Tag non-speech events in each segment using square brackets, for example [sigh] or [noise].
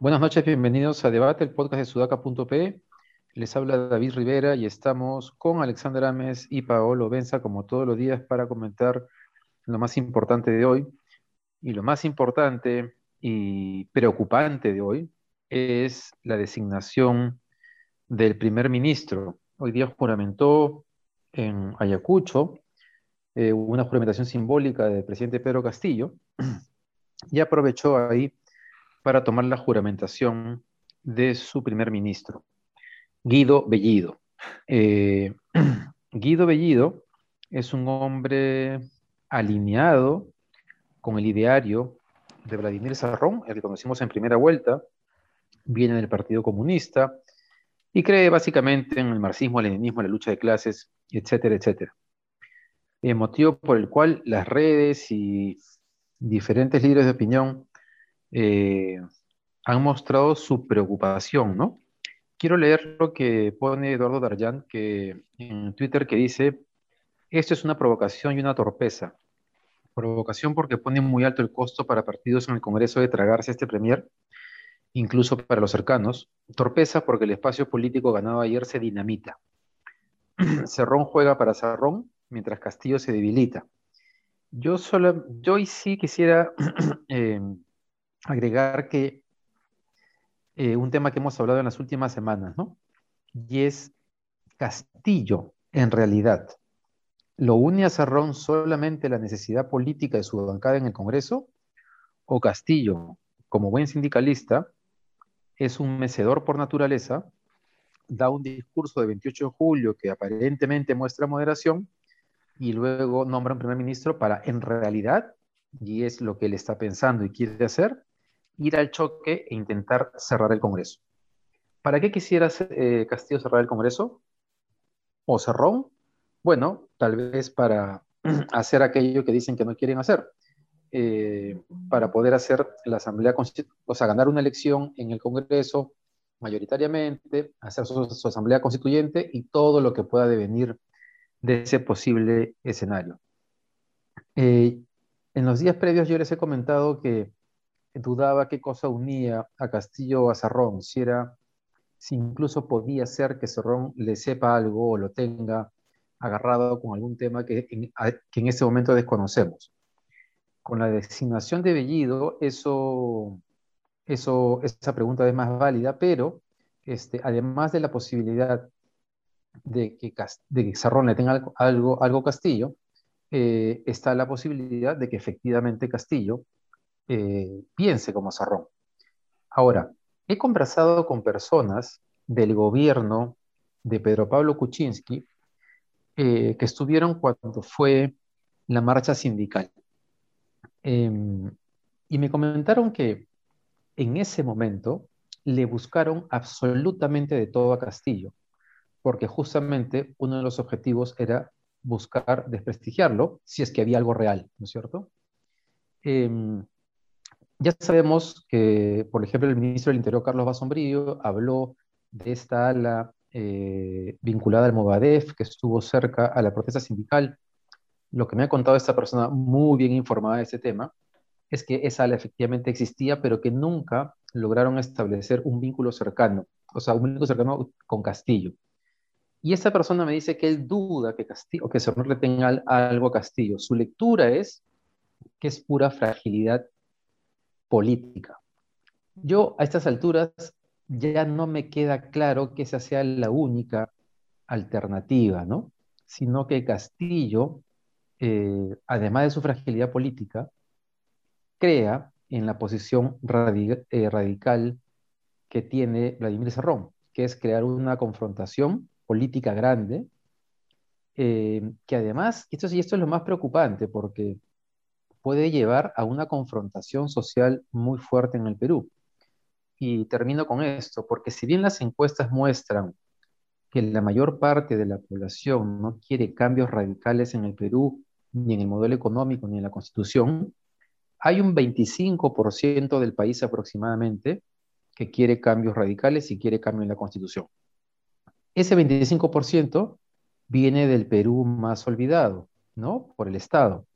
Buenas noches, bienvenidos a Debate, el podcast de sudaca.p. Les habla David Rivera y estamos con Alexander Ames y Paolo Benza, como todos los días, para comentar lo más importante de hoy. Y lo más importante y preocupante de hoy es la designación del primer ministro. Hoy día juramentó en Ayacucho eh, una juramentación simbólica del presidente Pedro Castillo [clears throat] y aprovechó ahí para tomar la juramentación de su primer ministro, Guido Bellido. Eh, [clears throat] Guido Bellido es un hombre alineado con el ideario de Vladimir Sarrón, el que conocimos en primera vuelta, viene del Partido Comunista y cree básicamente en el marxismo, el leninismo, la lucha de clases, etcétera, etcétera. El motivo por el cual las redes y diferentes líderes de opinión eh, han mostrado su preocupación, ¿no? Quiero leer lo que pone Eduardo Darjan que, en Twitter que dice, esto es una provocación y una torpeza. Provocación porque pone muy alto el costo para partidos en el Congreso de tragarse este premier, incluso para los cercanos. Torpeza porque el espacio político ganado ayer se dinamita. [clears throat] Cerrón juega para Cerrón, mientras Castillo se debilita. Yo, solo, yo hoy sí quisiera [clears throat] eh, agregar que eh, un tema que hemos hablado en las últimas semanas, ¿no? Y es Castillo, en realidad. ¿Lo une a Cerrón solamente la necesidad política de su bancada en el Congreso? ¿O Castillo, como buen sindicalista, es un mecedor por naturaleza, da un discurso de 28 de julio que aparentemente muestra moderación y luego nombra un primer ministro para, en realidad, y es lo que él está pensando y quiere hacer, ir al choque e intentar cerrar el Congreso. ¿Para qué quisiera eh, Castillo cerrar el Congreso? ¿O Cerrón? Bueno, tal vez para [clears throat] hacer aquello que dicen que no quieren hacer. Eh, para poder hacer la Asamblea Constituyente, o sea, ganar una elección en el Congreso mayoritariamente, hacer su, Asamblea Constituyente y todo lo que pueda devenir de ese posible escenario. Eh, en los días previos yo les he comentado que dudaba qué cosa unía a Castillo o a Cerrón, si era, si incluso podía ser que Cerrón le sepa algo o lo tenga agarrado con algún tema que en, que en ese momento desconocemos. Con la designación de Bellido, eso, eso, esa pregunta es más válida, pero este, además de la posibilidad de que, de Cerrón le tenga algo, algo, Castillo, eh, está la posibilidad de que efectivamente Castillo eh, piense como Sarrón. Ahora, he conversado con personas del gobierno de Pedro Pablo Kuczynski eh, que estuvieron cuando fue la marcha sindical. Em, y me comentaron que en ese momento le buscaron absolutamente de todo a Castillo, porque justamente uno de los objetivos era buscar desprestigiarlo si es que había algo real, ¿no es cierto? Em, ya sabemos que, por ejemplo, el ministro del Interior, Carlos Basombrillo, habló de esta ala eh, vinculada al Movadef, que estuvo cerca a la protesta sindical. Lo que me ha contado esta persona muy bien informada de este tema es que esa ala efectivamente existía, pero que nunca lograron establecer un vínculo cercano, o sea, un vínculo cercano con Castillo. Y esta persona me dice que él duda que Castillo, que Cerro le tenga algo a Castillo. Su lectura es que es pura fragilidad política. Yo a estas alturas ya no me queda claro que esa sea la única alternativa, ¿no? Sino que Castillo, eh, además de su fragilidad política, crea en la posición eh, radical que tiene Vladimir Serrón, que es crear una confrontación política grande, eh, que además, esto, y esto es lo más preocupante, porque puede llevar a una confrontación social muy fuerte en el Perú. Y termino con esto, porque si bien las encuestas muestran que la mayor parte de la población no quiere cambios radicales en el Perú, ni en el modelo económico, ni en la constitución, hay un 25% del país aproximadamente que quiere cambios radicales y quiere cambio en la Constitución. Ese 25% viene del Perú más olvidado, ¿no? Por el Estado.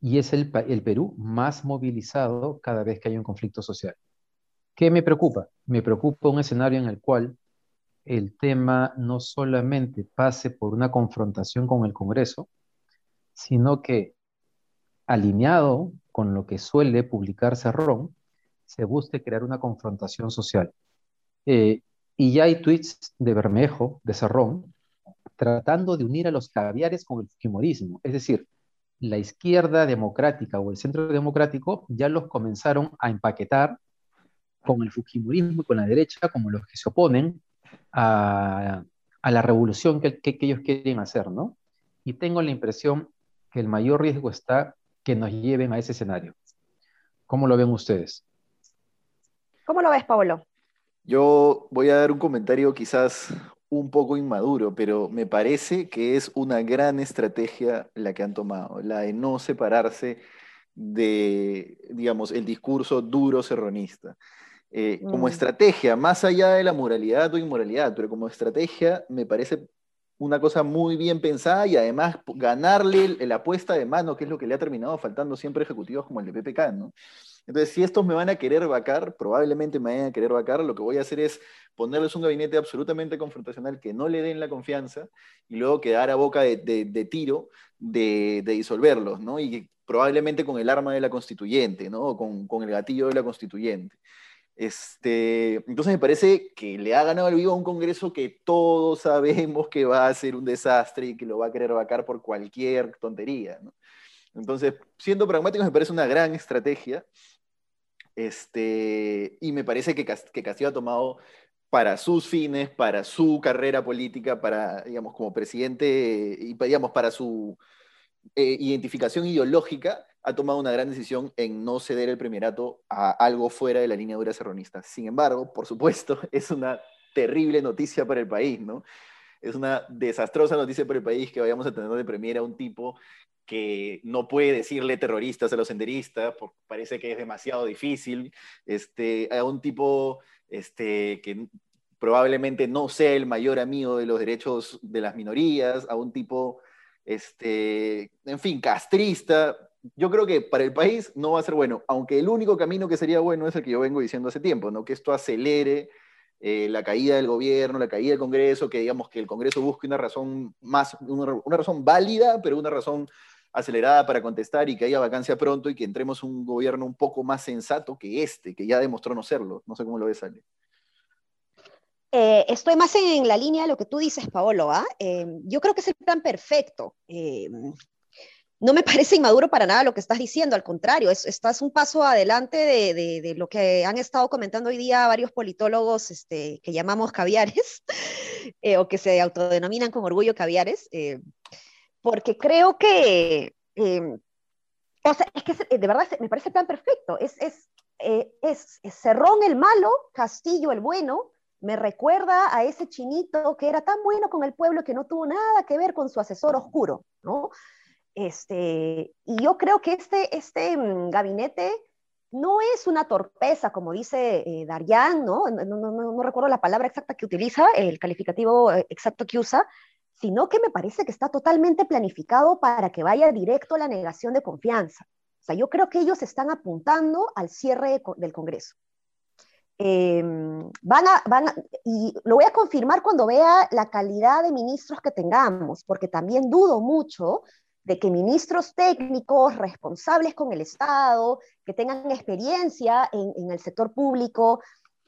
Y es el, el Perú más movilizado cada vez que hay un conflicto social. ¿Qué me preocupa? Me preocupa un escenario en el cual el tema no solamente pase por una confrontación con el Congreso, sino que alineado con lo que suele publicar Cerrón, se busque crear una confrontación social. Eh, y ya hay tweets de Bermejo, de Cerrón, tratando de unir a los caviares con el fujimorismo. Es decir, la izquierda democrática o el centro democrático ya los comenzaron a empaquetar con el fujimorismo y con la derecha como los que se oponen a, la revolución que, que, ellos quieren hacer, ¿no? Y tengo la impresión que el mayor riesgo está que nos lleven a ese escenario. ¿Cómo lo ven ustedes? ¿Cómo lo ves, Pablo? Yo voy a dar un comentario quizás un poco inmaduro, pero me parece que es una gran estrategia la que han tomado, la de no separarse de, digamos, el discurso duro serronista. Eh, como mm. estrategia, más allá de la moralidad o inmoralidad, pero como estrategia me parece una cosa muy bien pensada y además ganarle la apuesta de mano, que es lo que le ha terminado faltando siempre ejecutivos como el de PPK, ¿no? Entonces, si estos me van a querer vacar, probablemente me vayan a querer vacar, lo que voy a hacer es ponerles un gabinete absolutamente confrontacional que no le den la confianza y luego quedar a boca de, tiro de, disolverlos, ¿no? Y probablemente con el arma de la constituyente, ¿no? Con, con el gatillo de la constituyente. Este, entonces me parece que le ha ganado el vivo a un Congreso que todos sabemos que va a ser un desastre y que lo va a querer vacar por cualquier tontería. Entonces, siendo pragmáticos, me parece una gran estrategia. Este, y me parece que, Castillo ha tomado para sus fines, para su carrera política, para, digamos, como presidente y, digamos, para su eh, identificación ideológica, ha tomado una gran decisión en no ceder el primerato a algo fuera de la línea dura serronista. Sin embargo, por supuesto, [laughs] es una terrible noticia para el país, ¿no? Es una desastrosa noticia para el país que vayamos a tener de premier a un tipo que no puede decirle terroristas a los senderistas, porque parece que es demasiado difícil, este, a un tipo este, que probablemente no sea el mayor amigo de los derechos de las minorías, a un tipo, este, en fin, castrista, yo creo que para el país no va a ser bueno, aunque el único camino que sería bueno es el que yo vengo diciendo hace tiempo, ¿no? que esto acelere eh, la caída del gobierno, la caída del Congreso, que digamos que el Congreso busque una razón más, una, razón válida, pero una razón acelerada para contestar y que haya vacancia pronto y que entremos un gobierno un poco más sensato que este, que ya demostró no serlo. No sé cómo lo ves, Ale. Eh, estoy más en, la línea de lo que tú dices, Paolo. ¿ah? Eh, yo creo que es el plan perfecto no me parece inmaduro para nada lo que estás diciendo, al contrario, es, estás un paso adelante de, lo que han estado comentando hoy día varios politólogos este, que llamamos caviares, [laughs] eh, o que se autodenominan con orgullo caviares, eh, porque creo que, em, o sea, es que de verdad me parece tan perfecto, es, es, eh, es, es Cerrón el malo, Castillo el bueno, me recuerda a ese chinito que era tan bueno con el pueblo que no tuvo nada que ver con su asesor oscuro, ¿no? Este, y yo creo que este, este mm, gabinete no es una torpeza, como dice eh, Darian, ¿no? No, recuerdo la palabra exacta que utiliza, el calificativo eh, exacto que usa, sino que me parece que está totalmente planificado para que vaya directo a la negación de confianza. O sea, yo creo que ellos están apuntando al cierre del Congreso. Em, van a, van y lo voy a confirmar cuando vea la calidad de ministros que tengamos, porque también dudo mucho de que ministros técnicos responsables con el Estado, que tengan experiencia en, el sector público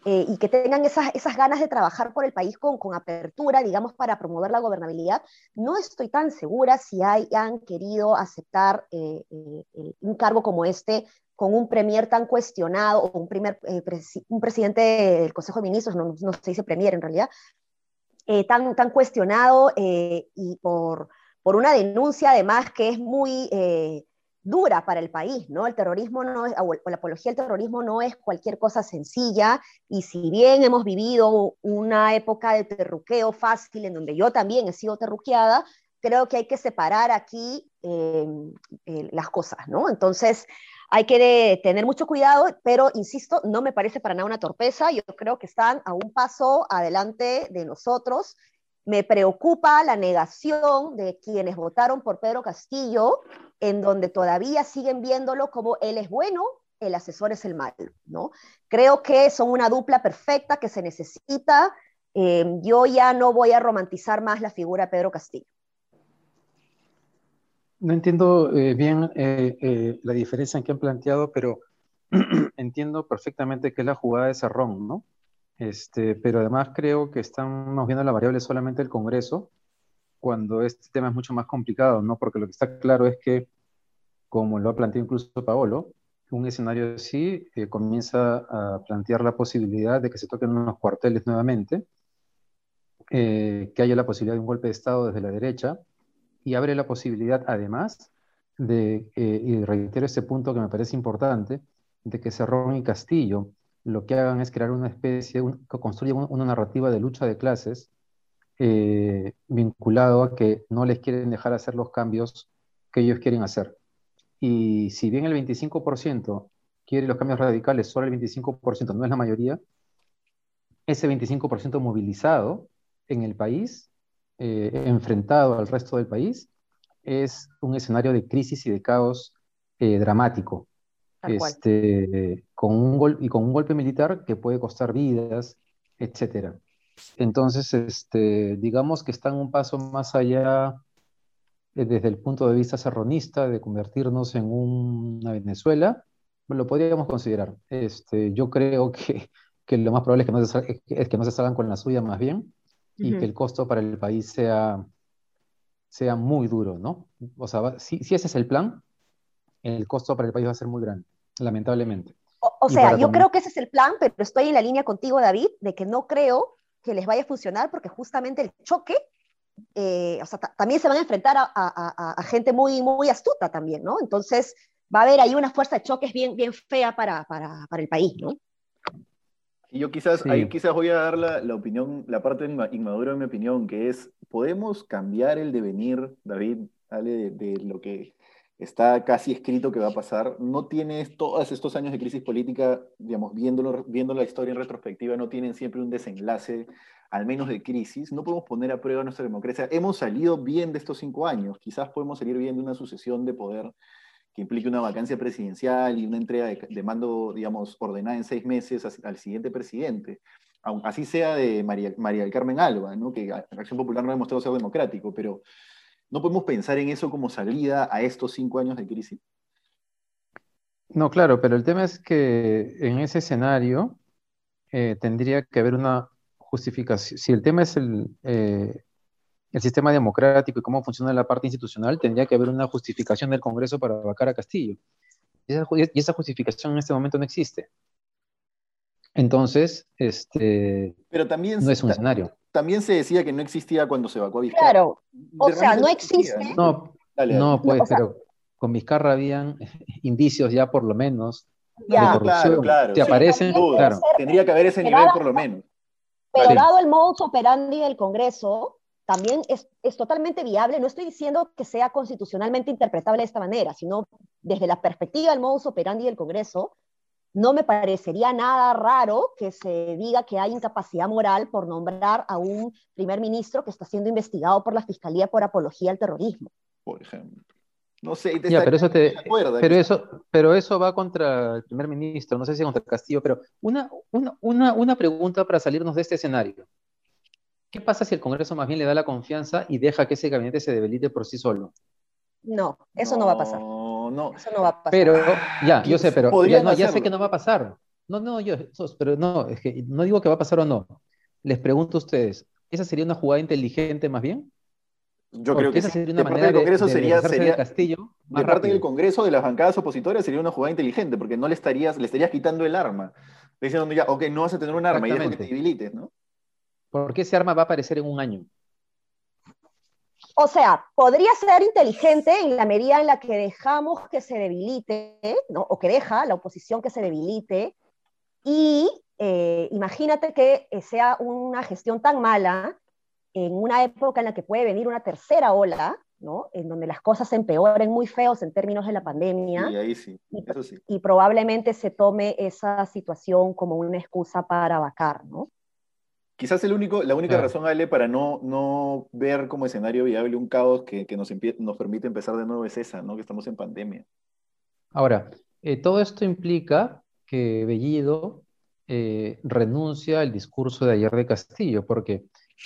eh, y que tengan esas, esas, ganas de trabajar por el país con, con, apertura, digamos, para promover la gobernabilidad, no estoy tan segura si hayan querido aceptar eh, eh, un cargo como este con un premier tan cuestionado o un, primer, un presidente del Consejo de Ministros, no, no, se dice premier en realidad, tan, tan cuestionado y por por una denuncia además que es muy eh, dura para el país, ¿no? El terrorismo no es, o la apología al terrorismo no es cualquier cosa sencilla, y si bien hemos vivido una época de terruqueo fácil, en donde yo también he sido terruqueada, creo que hay que separar aquí eh, eh, las cosas, ¿no? Entonces, hay que tener mucho cuidado, pero insisto, no me parece para nada una torpeza. Yo creo que están a un paso adelante de nosotros. Me preocupa la negación de quienes votaron por Pedro Castillo, en donde todavía siguen viéndolo como él es bueno, el asesor es el malo, ¿no? Creo que son una dupla perfecta que se necesita. Eh, yo ya no voy a romantizar más la figura de Pedro Castillo. No entiendo eh, bien eh, eh, la diferencia en que han planteado, pero [clears throat] entiendo perfectamente que es la jugada de Cerrón, ¿no? Este, pero además creo que estamos viendo la variable solamente del Congreso, cuando este tema es mucho más complicado, ¿no? Porque lo que está claro es que, como lo ha planteado incluso Paolo, un escenario así comienza a plantear la posibilidad de que se toquen unos cuarteles nuevamente, que haya la posibilidad de un golpe de Estado desde la derecha, y abre la posibilidad, además, de, eh, y reitero este punto que me parece importante, de que Cerrón y Castillo lo que hagan es crear una especie, que construyan una narrativa de lucha de clases eh, vinculado a que no les quieren dejar hacer los cambios que ellos quieren hacer. Y si bien el 25% quiere los cambios radicales, solo el 25% no es la mayoría, ese 25% movilizado en el país eh, enfrentado al resto del país es un escenario de crisis y de caos eh, dramático. Este, con un y con un golpe militar que puede costar vidas, etc. Entonces, este, digamos que están un paso más allá eh, desde el punto de vista serronista de convertirnos en una Venezuela, lo podríamos considerar. Este, yo creo que, que lo más probable es que, no se, es que no se salgan con la suya más bien, y que el costo para el país sea, sea muy duro, ¿no? O sea, si, si, ese es el plan, el costo para el país va a ser muy grande, lamentablemente. O, sea, yo creo que ese es el plan, pero estoy en la línea contigo, David, de que no creo que les vaya a funcionar porque justamente el choque, eh, o sea, también se van a enfrentar a, a, a, gente muy, muy astuta también, ¿no? Entonces va a haber ahí una fuerza de choques bien, bien fea para, para, para el país, ¿no? Y yo quizás, ahí quizás voy a dar la, la, opinión, la parte inmadura de mi opinión, que es, ¿podemos cambiar el devenir, David, de, de, lo que está casi escrito que va a pasar? No tienes todos estos años de crisis política, digamos, viéndolo, viendo la historia en retrospectiva, no tienen siempre un desenlace, al menos de crisis. No podemos poner a prueba nuestra democracia. Hemos salido bien de estos cinco años, quizás podemos salir bien de una sucesión de poder que implique una vacancia presidencial y una entrega de, mando, digamos, ordenada en seis meses al siguiente presidente, así sea de María, María del Carmen Alba, ¿no? que Acción Popular no ha demostrado ser democrático, pero ¿no podemos pensar en eso como salida a estos cinco años de crisis? No, claro, pero el tema es que en ese escenario eh, tendría que haber una justificación. Si el tema es el, eh, el sistema democrático y cómo funciona la parte institucional, tendría que haber una justificación del Congreso para vacar a Castillo. Y esa, justificación en este momento no existe. Entonces, este, Pero también no es un escenario. También se decía que no existía cuando se evacuó a Vizcarra. Claro, o sea, no existe. No, no, pues, pero con Vizcarra habían indicios ya por lo menos de corrupción. Claro, claro. Te aparecen, claro. Tendría que haber ese nivel por lo menos. Pero dado el modus operandi del Congreso, también es, es, totalmente viable. No estoy diciendo que sea constitucionalmente interpretable de esta manera, sino desde la perspectiva del modus operandi del Congreso, no me parecería nada raro que se diga que hay incapacidad moral por nombrar a un primer ministro que está siendo investigado por la Fiscalía por apología al terrorismo. Por ejemplo. No sé, te ya, pero, eso, te, pero, eso, pero eso va contra el primer ministro, no sé si contra Castillo, pero una, una, una, una pregunta para salirnos de este escenario. ¿Qué pasa si el Congreso más bien le da la confianza y deja que ese gabinete se debilite por sí solo? No, eso no, va a pasar. No, eso no va a pasar. Pero, ya, yo sé, pero ya, no, ya sé que no va a pasar. No, no, yo, pero no, es que no digo que va a pasar o no. Les pregunto a ustedes, ¿esa sería una jugada inteligente más bien? Yo creo que esa sería una de manera del Congreso de, sería, sería Castillo de parte del Congreso de las bancadas opositoras sería una jugada inteligente porque no le estarías le estarías quitando el arma diciendo ya ok no vas a tener un arma y dejo que te debilites no ¿Por qué ese arma va a aparecer en un año? O sea, podría ser inteligente en la medida en la que dejamos que se debilite, ¿no? o que deja la oposición que se debilite, y eh, imagínate que sea una gestión tan mala en una época en la que puede venir una tercera ola, ¿no? En donde las cosas se empeoren muy feos en términos de la pandemia. Y ahí sí, eso sí. Y probablemente se tome esa situación como una excusa para vacar, ¿no? Quizás el único, la única razón, Ale, para no, no ver como escenario viable un caos que, nos, nos permite empezar de nuevo es esa, ¿no? Que estamos en pandemia. Ahora, eh, todo esto implica que Bellido eh, renuncia al discurso de ayer de Castillo, porque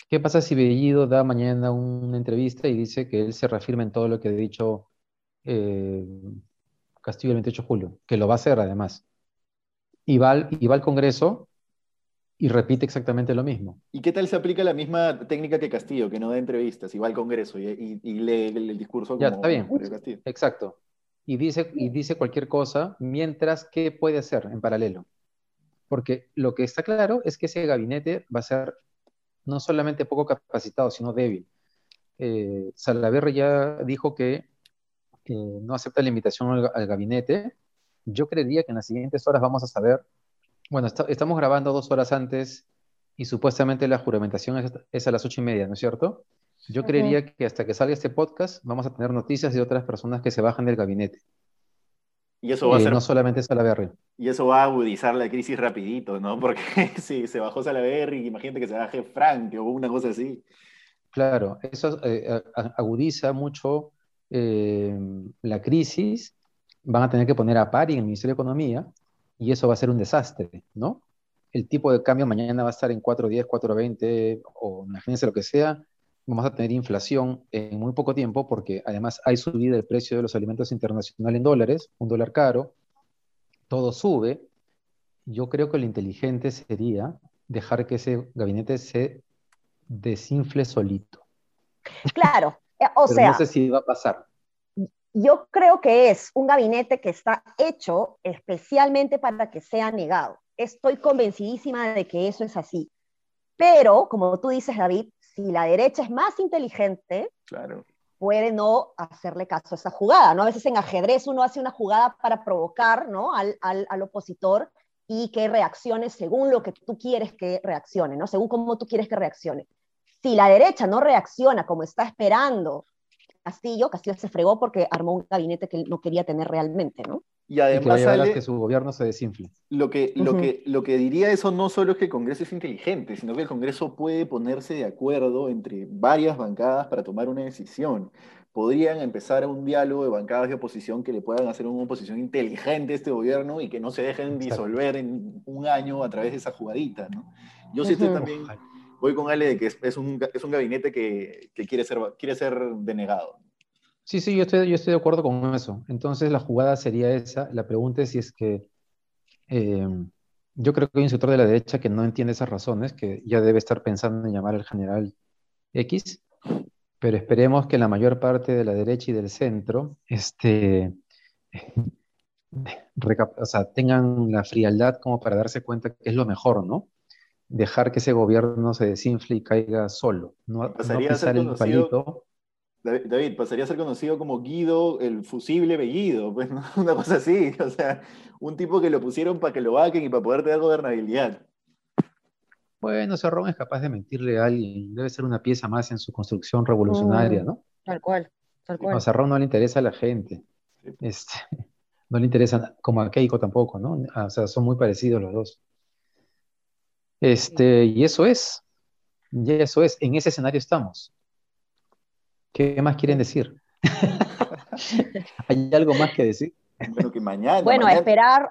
¿qué pasa si Bellido da mañana una entrevista y dice que él se reafirma en todo lo que ha dicho eh, Castillo el 28 de julio? Que lo va a hacer además. Y va, y va al Congreso y repite exactamente lo mismo. ¿Y qué tal se aplica la misma técnica que Castillo, que no da entrevistas, y va al Congreso y, lee el, discurso como ya, está bien. Castillo? Exacto. Y dice, y dice cualquier cosa, mientras, ¿qué puede hacer en paralelo? Porque lo que está claro es que ese gabinete va a ser no solamente poco capacitado, sino débil. Eh, Salaverre ya dijo que no acepta la invitación al, al gabinete. Yo creería que en las siguientes horas vamos a saber bueno, estamos grabando dos horas antes y supuestamente la juramentación es, a las ocho y media, ¿no es cierto? Yo creería que hasta que salga este podcast vamos a tener noticias de otras personas que se bajan del gabinete. Y eso va a eh, ser... No solamente Salaverry. Y eso va a agudizar la crisis rapidito, ¿no? [laughs] Porque si se bajó Salaverry, imagínate que se baje Frank o una cosa así. Claro, eso eh, agudiza mucho eh, la crisis. Van a tener que poner a par en el Ministerio de Economía y eso va a ser un desastre, ¿no? El tipo de cambio mañana va a estar en 4.10, 4.20 o imagínense lo que sea, vamos a tener inflación en muy poco tiempo porque además hay subida del precio de los alimentos internacionales en dólares, un dólar caro, todo sube. Yo creo que lo inteligente sería dejar que ese gabinete se desinfle solito. Claro, eh, o sea. No sé si va a pasar yo creo que es un gabinete que está hecho especialmente para que sea negado. Estoy convencidísima de que eso es así. Pero, como tú dices, David, si la derecha es más inteligente, claro. puede no hacerle caso a esa jugada. ¿no? A veces en ajedrez uno hace una jugada para provocar ¿no? al, al, opositor y que reaccione según lo que tú quieres que reaccione, ¿no? según cómo tú quieres que reaccione. Si la derecha no reacciona como está esperando Castillo, Castillo se fregó porque armó un gabinete que no quería tener realmente, ¿no? Y además que, que su gobierno se desinfle. Lo que, lo, que, lo que diría eso no solo es que el Congreso es inteligente, sino que el Congreso puede ponerse de acuerdo entre varias bancadas para tomar una decisión. Podrían empezar un diálogo de bancadas de oposición que le puedan hacer una oposición inteligente a este gobierno y que no se dejen disolver en un año a través de esa jugadita, ¿no? Yo sí estoy también voy con Ale de que es, un, es un, gabinete que, que, quiere, ser, quiere ser denegado. Sí, sí, yo estoy, yo estoy de acuerdo con eso. Entonces la jugada sería esa. La pregunta es si es que eh, yo creo que hay un sector de la derecha que no entiende esas razones, que ya debe estar pensando en llamar al general X, pero esperemos que la mayor parte de la derecha y del centro este, [laughs] o tengan la frialdad como para darse cuenta que es lo mejor, ¿no? Dejar que ese gobierno se desinfle y caiga solo, no, pasaría pisar el palito. David, pasaría a ser conocido como Guido, el fusible Bellido, pues, [laughs] una cosa así, o sea, un tipo que lo pusieron para que lo vaquen y para poder tener gobernabilidad. Bueno, Cerrón es capaz de mentirle a alguien, debe ser una pieza más en su construcción revolucionaria, ¿no? Tal cual, tal cual. A Cerrón no le interesa a la gente, este, [laughs] no le interesa, como a Keiko tampoco, ¿no? O sea, son muy parecidos los dos. Este, y eso es, y eso es, en ese escenario estamos. ¿Qué más quieren decir? [laughs] ¿Hay algo más que decir? Bueno, que mañana. Bueno, a esperar,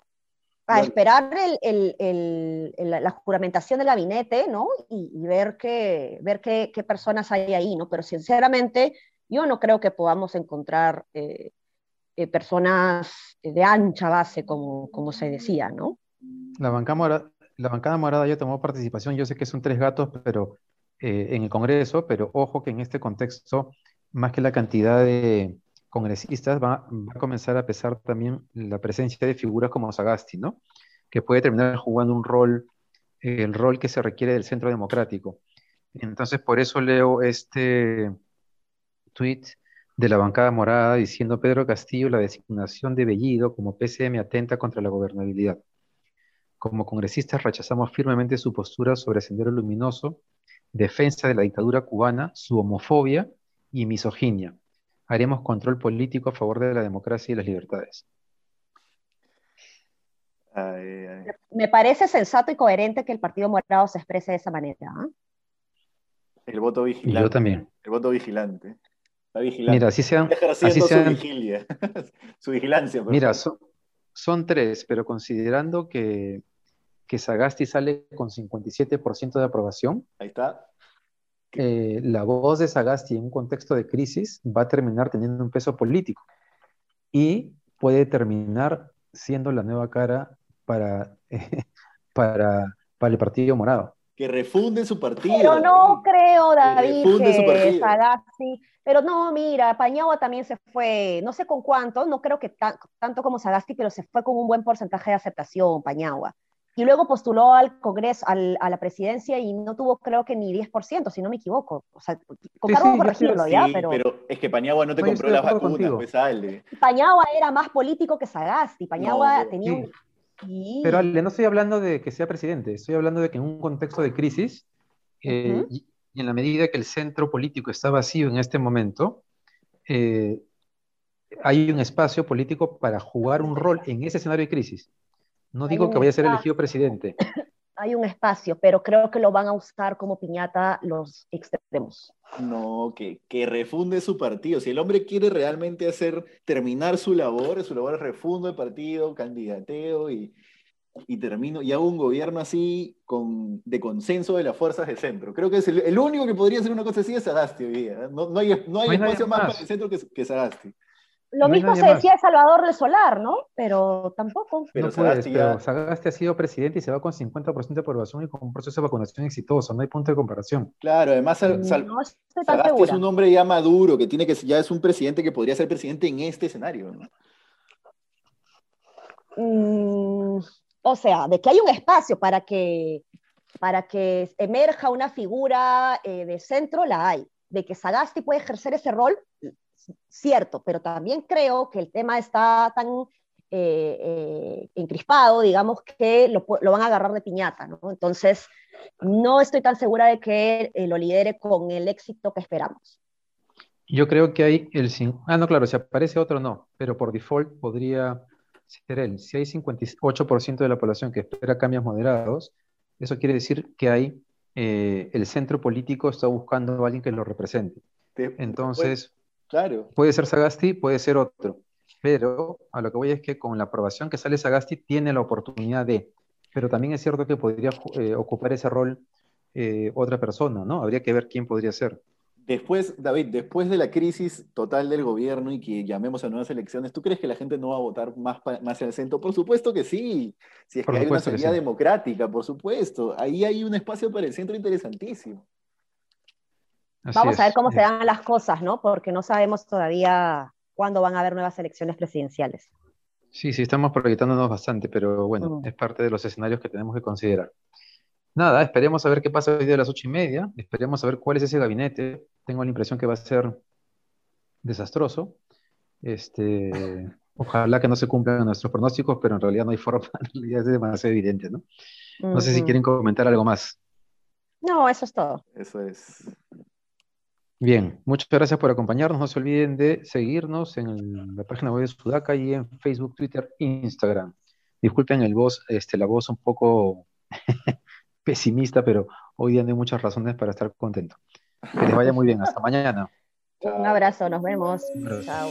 a esperar el, la juramentación del gabinete, ¿no? Y, ver, qué, ver qué, personas hay ahí, ¿no? Pero sinceramente, yo no creo que podamos encontrar eh, eh, personas de ancha base, como, como se decía, ¿no? La bancada, la bancada morada ya tomó participación, yo sé que son tres gatos, pero eh, en el Congreso, pero ojo que en este contexto, más que la cantidad de congresistas, va, a comenzar a pesar también la presencia de figuras como Sagasti, ¿no? Que puede terminar jugando un rol, el rol que se requiere del centro democrático. Entonces, por eso leo este tweet de la bancada morada diciendo Pedro Castillo, la designación de Bellido como PCM atenta contra la gobernabilidad. Como congresistas rechazamos firmemente su postura sobre Sendero Luminoso, defensa de la dictadura cubana, su homofobia y misoginia. haremos control político a favor de la democracia y las libertades. Me parece sensato y coherente que el Partido Morado se exprese de esa manera. ¿ah? El voto vigilante. yo también. El voto vigilante. Está vigilante. Mira, así sean. Así su vigilia. [laughs] su vigilancia. Mira, son, tres, pero considerando que, que Sagasti sale con 57% de aprobación. Ahí está. Eh, la voz de Sagasti en un contexto de crisis va a terminar teniendo un peso político y puede terminar siendo la nueva cara para, [laughs] para, para el Partido Morado. Que refunde su partido. Pero no creo, David, que, Sagasti. Pero no, mira, Pañagua también se fue, no sé con cuánto, no creo que tanto como Sagasti, pero se fue con un buen porcentaje de aceptación, Pañagua y luego postuló al Congreso, al, a la presidencia y no tuvo creo que ni 10%, si no me equivoco. O sea, con cargo sí, corregirlo ya, pero... pero... es que Pañagua no te compró las vacunas, pues sale. Pañagua era más político que Sagasti, Pañagua tenía un... Pero Ale, no estoy hablando de que sea presidente, estoy hablando de que en un contexto de crisis, eh, y, en la medida que el centro político está vacío en este momento, eh, hay un espacio político para jugar un rol en ese escenario de crisis. No digo que vaya a ser elegido presidente. [coughs] Hay un espacio, pero creo que lo van a usar como piñata los extremos. No, que, que refunde su partido. Si el hombre quiere realmente hacer, terminar su labor, su labor es refundo el partido, candidateo y, y termino, y hago un gobierno así con, de consenso de las fuerzas de centro. Creo que es el, único que podría hacer una cosa así es Sagasti hoy día. ¿eh? No, hay, no hay, espacio más. para el centro que, que Sagasti. Lo mismo se decía de Salvador de Solar, ¿no? Pero tampoco. Pero, Sagasti, ha sido presidente y se va con 50% de aprobación y con un proceso de vacunación exitoso. No hay punto de comparación. Claro, además Sagasti es un hombre ya maduro, que tiene que ya es un presidente que podría ser presidente en este escenario. Mm, o sea, de que hay un espacio para que, para que emerja una figura eh, de centro, la hay. De que Sagasti puede ejercer ese rol, cierto, pero también creo que el tema está tan eh, eh, encrispado, digamos, que lo, van a agarrar de piñata, ¿no? Entonces, no estoy tan segura de que eh, lo lidere con el éxito que esperamos. Yo creo que hay el... Ah, no, claro, si aparece otro no, pero por default podría. Si hay 58% de la población que espera cambios moderados, eso quiere decir que hay el centro político está buscando a alguien que lo represente. Entonces, Claro. Puede ser Sagasti, puede ser otro. Pero a lo que voy es que con la aprobación que sale Sagasti tiene la oportunidad de. Pero también es cierto que podría eh, ocupar ese rol eh, otra persona, ¿no? Habría que ver quién podría ser. Después, David, después de la crisis total del gobierno y que llamemos a nuevas elecciones, ¿tú crees que la gente no va a votar más, más en el centro? Por supuesto que sí. Si es que hay una salida democrática, por supuesto. Ahí hay un espacio para el centro interesantísimo. Vamos a ver cómo se dan las cosas, ¿no? Porque no sabemos todavía cuándo van a haber nuevas elecciones presidenciales. Sí, sí, estamos proyectándonos bastante, pero bueno, mm. es parte de los escenarios que tenemos que considerar. Nada, esperemos a ver qué pasa hoy día a las ocho y media, esperemos a ver cuál es ese gabinete. Tengo la impresión que va a ser desastroso. Este, ojalá que no se cumplan nuestros pronósticos, pero en realidad no hay forma, [laughs] en realidad es demasiado evidente, ¿no? No sé si quieren comentar algo más. No, eso es todo. Eso es. Bien, muchas gracias por acompañarnos. No se olviden de seguirnos en la página web de Sudaca y en Facebook, Twitter, Instagram. Disculpen el voz, este, la voz un poco [laughs] pesimista, pero hoy día no hay muchas razones para estar contento. Que les vaya muy bien. Hasta mañana. Un abrazo, nos vemos. Chao.